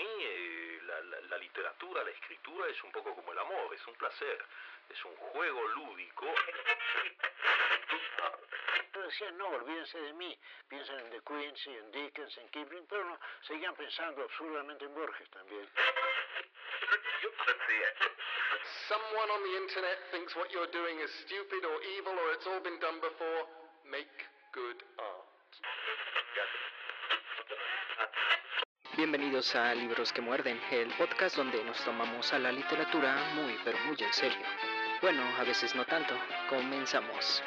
mí eh, la, literatura, la escritura es un poco como el amor, es un placer, es un juego lúdico. Decían, no, olvídense de mí, piensen en De Quincy, en Dickens, en Kipling, pero no, seguían pensando absurdamente en Borges también. Someone on the internet thinks what you're doing is stupid or evil or it's all been done before. Make good art. Bienvenidos a Libros que Muerden, el podcast donde nos tomamos a la literatura muy pero muy en serio. Bueno, a veces no tanto. Comenzamos.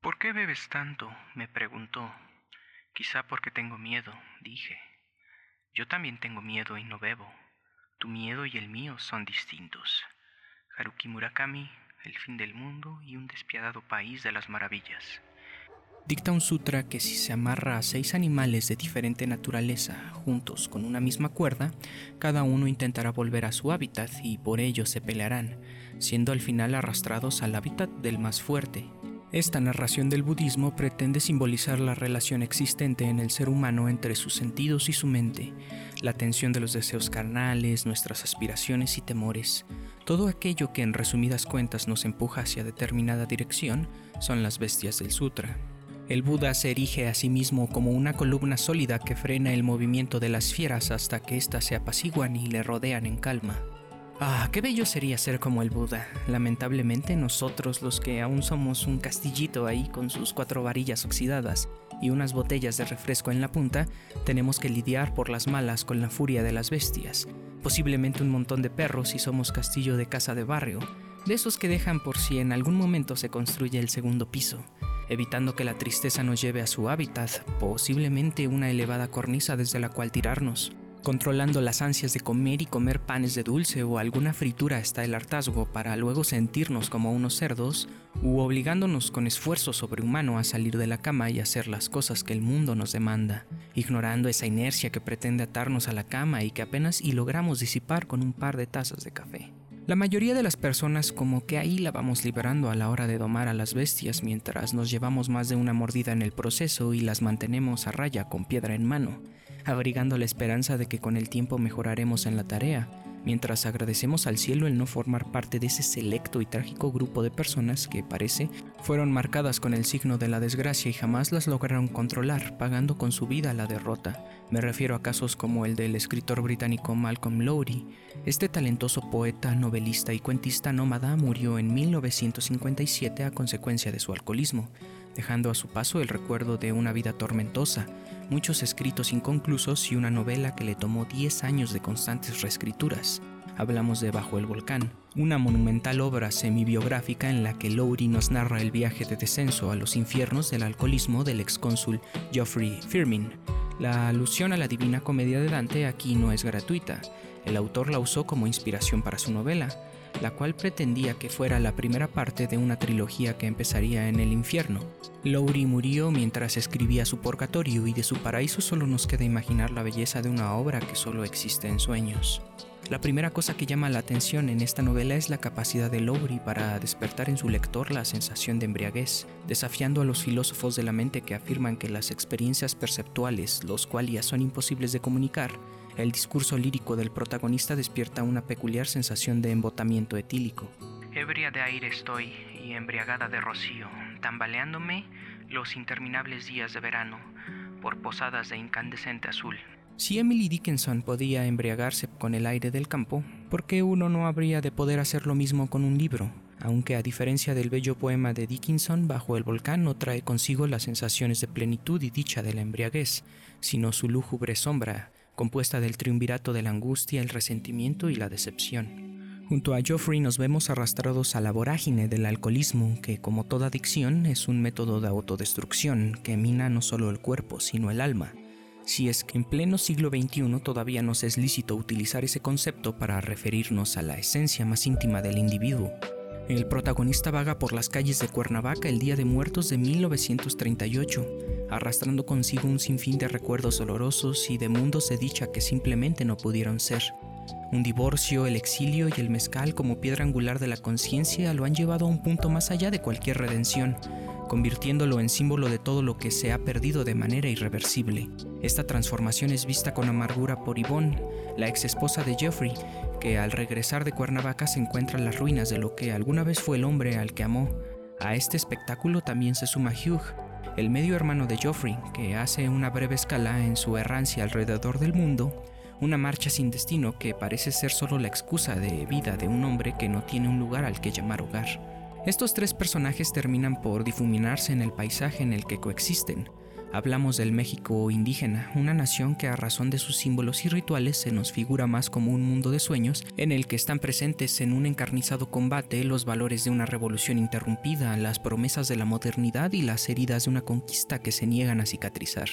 ¿Por qué bebes tanto? me preguntó. Quizá porque tengo miedo, dije. Yo también tengo miedo y no bebo. Tu miedo y el mío son distintos. Haruki Murakami, El fin del mundo y un despiadado país de las maravillas dicta un sutra que si se amarra a seis animales de diferente naturaleza juntos con una misma cuerda, cada uno intentará volver a su hábitat y por ello se pelearán, siendo al final arrastrados al hábitat del más fuerte. Esta narración del budismo pretende simbolizar la relación existente en el ser humano entre sus sentidos y su mente, la tensión de los deseos carnales, nuestras aspiraciones y temores. Todo aquello que en resumidas cuentas nos empuja hacia determinada dirección son las bestias del sutra. El Buda se erige a sí mismo como una columna sólida que frena el movimiento de las fieras hasta que éstas se apaciguan y le rodean en calma. Ah, qué bello sería ser como el Buda. Lamentablemente nosotros los que aún somos un castillito ahí con sus cuatro varillas oxidadas y unas botellas de refresco en la punta, tenemos que lidiar por las malas con la furia de las bestias. Posiblemente un montón de perros si somos castillo de casa de barrio, de esos que dejan por si en algún momento se construye el segundo piso evitando que la tristeza nos lleve a su hábitat, posiblemente una elevada cornisa desde la cual tirarnos, controlando las ansias de comer y comer panes de dulce o alguna fritura hasta el hartazgo para luego sentirnos como unos cerdos, u obligándonos con esfuerzo sobrehumano a salir de la cama y hacer las cosas que el mundo nos demanda, ignorando esa inercia que pretende atarnos a la cama y que apenas y logramos disipar con un par de tazas de café. La mayoría de las personas como que ahí la vamos liberando a la hora de domar a las bestias mientras nos llevamos más de una mordida en el proceso y las mantenemos a raya con piedra en mano, abrigando la esperanza de que con el tiempo mejoraremos en la tarea, mientras agradecemos al cielo el no formar parte de ese selecto y trágico grupo de personas que, parece, fueron marcadas con el signo de la desgracia y jamás las lograron controlar, pagando con su vida la derrota. Me refiero a casos como el del escritor británico Malcolm Lowry. Este talentoso poeta, novelista y cuentista nómada murió en 1957 a consecuencia de su alcoholismo, dejando a su paso el recuerdo de una vida tormentosa, muchos escritos inconclusos y una novela que le tomó 10 años de constantes reescrituras. Hablamos de Bajo el Volcán, una monumental obra semi-biográfica en la que Lowry nos narra el viaje de descenso a los infiernos del alcoholismo del excónsul Geoffrey Firmin. La alusión a la Divina Comedia de Dante aquí no es gratuita. El autor la usó como inspiración para su novela, la cual pretendía que fuera la primera parte de una trilogía que empezaría en el infierno. Lowry murió mientras escribía su Purgatorio y de su paraíso solo nos queda imaginar la belleza de una obra que solo existe en sueños. La primera cosa que llama la atención en esta novela es la capacidad de Lowry para despertar en su lector la sensación de embriaguez, desafiando a los filósofos de la mente que afirman que las experiencias perceptuales, los cuales son imposibles de comunicar, el discurso lírico del protagonista despierta una peculiar sensación de embotamiento etílico. Ebria de aire estoy y embriagada de rocío, tambaleándome los interminables días de verano por posadas de incandescente azul. Si Emily Dickinson podía embriagarse con el aire del campo, ¿por qué uno no habría de poder hacer lo mismo con un libro? Aunque a diferencia del bello poema de Dickinson, Bajo el volcán no trae consigo las sensaciones de plenitud y dicha de la embriaguez, sino su lúgubre sombra, compuesta del triunvirato de la angustia, el resentimiento y la decepción. Junto a Geoffrey nos vemos arrastrados a la vorágine del alcoholismo, que como toda adicción es un método de autodestrucción que mina no solo el cuerpo, sino el alma. Si es que en pleno siglo XXI todavía nos es lícito utilizar ese concepto para referirnos a la esencia más íntima del individuo. El protagonista vaga por las calles de Cuernavaca el Día de Muertos de 1938, arrastrando consigo un sinfín de recuerdos dolorosos y de mundos de dicha que simplemente no pudieron ser. Un divorcio, el exilio y el mezcal como piedra angular de la conciencia lo han llevado a un punto más allá de cualquier redención, convirtiéndolo en símbolo de todo lo que se ha perdido de manera irreversible. Esta transformación es vista con amargura por Yvonne, la ex esposa de Geoffrey, que al regresar de Cuernavaca se encuentra en las ruinas de lo que alguna vez fue el hombre al que amó. A este espectáculo también se suma Hugh, el medio hermano de Geoffrey, que hace una breve escala en su errancia alrededor del mundo, una marcha sin destino que parece ser solo la excusa de vida de un hombre que no tiene un lugar al que llamar hogar. Estos tres personajes terminan por difuminarse en el paisaje en el que coexisten. Hablamos del México indígena, una nación que a razón de sus símbolos y rituales se nos figura más como un mundo de sueños en el que están presentes en un encarnizado combate los valores de una revolución interrumpida, las promesas de la modernidad y las heridas de una conquista que se niegan a cicatrizar.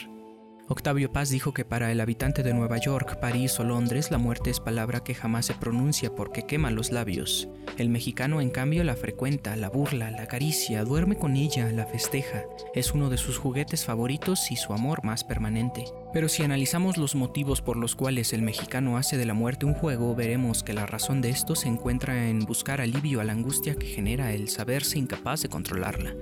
Octavio Paz dijo que para el habitante de Nueva York, París o Londres la muerte es palabra que jamás se pronuncia porque quema los labios. El mexicano en cambio la frecuenta, la burla, la acaricia, duerme con ella, la festeja. Es uno de sus juguetes favoritos y su amor más permanente. Pero si analizamos los motivos por los cuales el mexicano hace de la muerte un juego, veremos que la razón de esto se encuentra en buscar alivio a la angustia que genera el saberse incapaz de controlarla.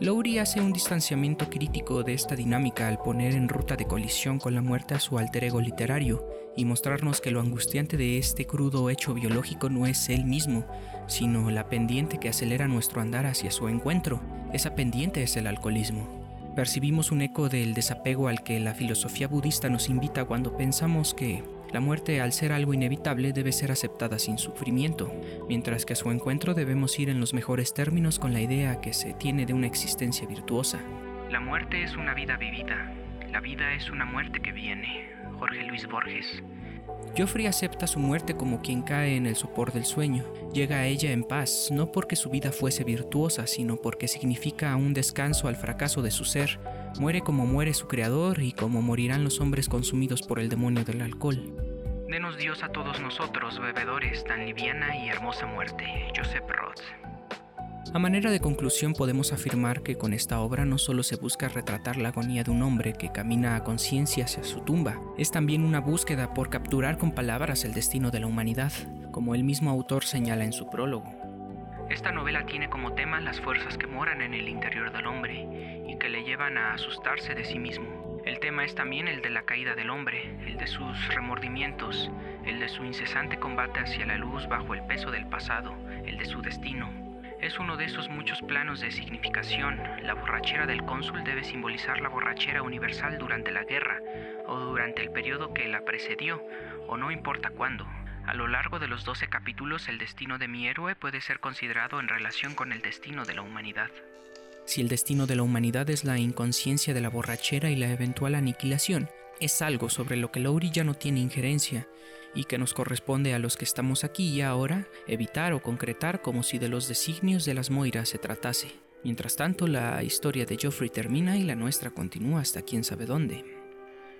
Lowry hace un distanciamiento crítico de esta dinámica al poner en ruta de colisión con la muerte a su alter ego literario y mostrarnos que lo angustiante de este crudo hecho biológico no es él mismo, sino la pendiente que acelera nuestro andar hacia su encuentro. Esa pendiente es el alcoholismo. Percibimos un eco del desapego al que la filosofía budista nos invita cuando pensamos que la muerte, al ser algo inevitable, debe ser aceptada sin sufrimiento, mientras que a su encuentro debemos ir en los mejores términos con la idea que se tiene de una existencia virtuosa. La muerte es una vida vivida, la vida es una muerte que viene. Jorge Luis Borges. Geoffrey acepta su muerte como quien cae en el sopor del sueño. Llega a ella en paz, no porque su vida fuese virtuosa, sino porque significa un descanso al fracaso de su ser. Muere como muere su creador y como morirán los hombres consumidos por el demonio del alcohol. Denos Dios a todos nosotros, bebedores, tan liviana y hermosa muerte. Joseph Roth. A manera de conclusión podemos afirmar que con esta obra no solo se busca retratar la agonía de un hombre que camina a conciencia hacia su tumba, es también una búsqueda por capturar con palabras el destino de la humanidad, como el mismo autor señala en su prólogo. Esta novela tiene como tema las fuerzas que moran en el interior del hombre y que le llevan a asustarse de sí mismo. El tema es también el de la caída del hombre, el de sus remordimientos, el de su incesante combate hacia la luz bajo el peso del pasado, el de su destino, es uno de esos muchos planos de significación. La borrachera del cónsul debe simbolizar la borrachera universal durante la guerra, o durante el periodo que la precedió, o no importa cuándo. A lo largo de los 12 capítulos, el destino de mi héroe puede ser considerado en relación con el destino de la humanidad. Si el destino de la humanidad es la inconsciencia de la borrachera y la eventual aniquilación, es algo sobre lo que Lowry ya no tiene injerencia, y que nos corresponde a los que estamos aquí y ahora evitar o concretar como si de los designios de las Moiras se tratase. Mientras tanto, la historia de Geoffrey termina y la nuestra continúa hasta quién sabe dónde.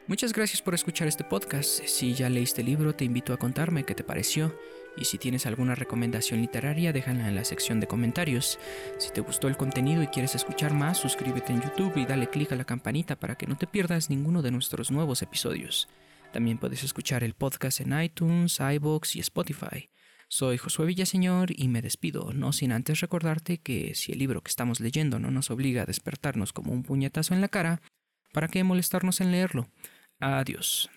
Muchas gracias por escuchar este podcast. Si ya leíste el libro, te invito a contarme qué te pareció. Y si tienes alguna recomendación literaria, déjala en la sección de comentarios. Si te gustó el contenido y quieres escuchar más, suscríbete en YouTube y dale click a la campanita para que no te pierdas ninguno de nuestros nuevos episodios. También puedes escuchar el podcast en iTunes, iBox y Spotify. Soy Josué Villaseñor y me despido, no sin antes recordarte que si el libro que estamos leyendo no nos obliga a despertarnos como un puñetazo en la cara, ¿para qué molestarnos en leerlo? Adiós.